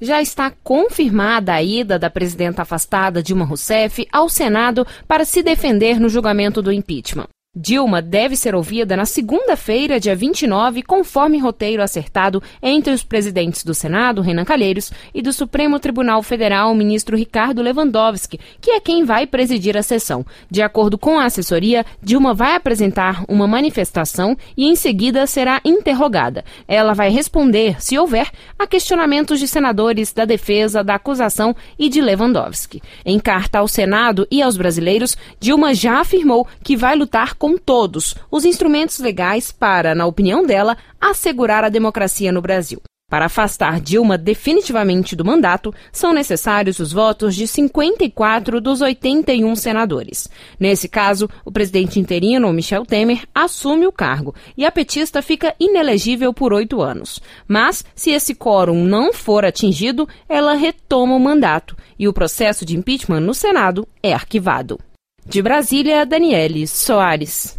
Já está confirmada a ida da presidenta afastada Dilma Rousseff ao Senado para se defender no julgamento do impeachment. Dilma deve ser ouvida na segunda-feira, dia 29, conforme roteiro acertado entre os presidentes do Senado, Renan Calheiros, e do Supremo Tribunal Federal, o ministro Ricardo Lewandowski, que é quem vai presidir a sessão. De acordo com a assessoria, Dilma vai apresentar uma manifestação e em seguida será interrogada. Ela vai responder, se houver, a questionamentos de senadores da defesa, da acusação e de Lewandowski. Em carta ao Senado e aos brasileiros, Dilma já afirmou que vai lutar com todos os instrumentos legais para, na opinião dela, assegurar a democracia no Brasil. Para afastar Dilma definitivamente do mandato, são necessários os votos de 54 dos 81 senadores. Nesse caso, o presidente interino, Michel Temer, assume o cargo e a petista fica inelegível por oito anos. Mas, se esse quórum não for atingido, ela retoma o mandato e o processo de impeachment no Senado é arquivado. De Brasília, Daniele Soares.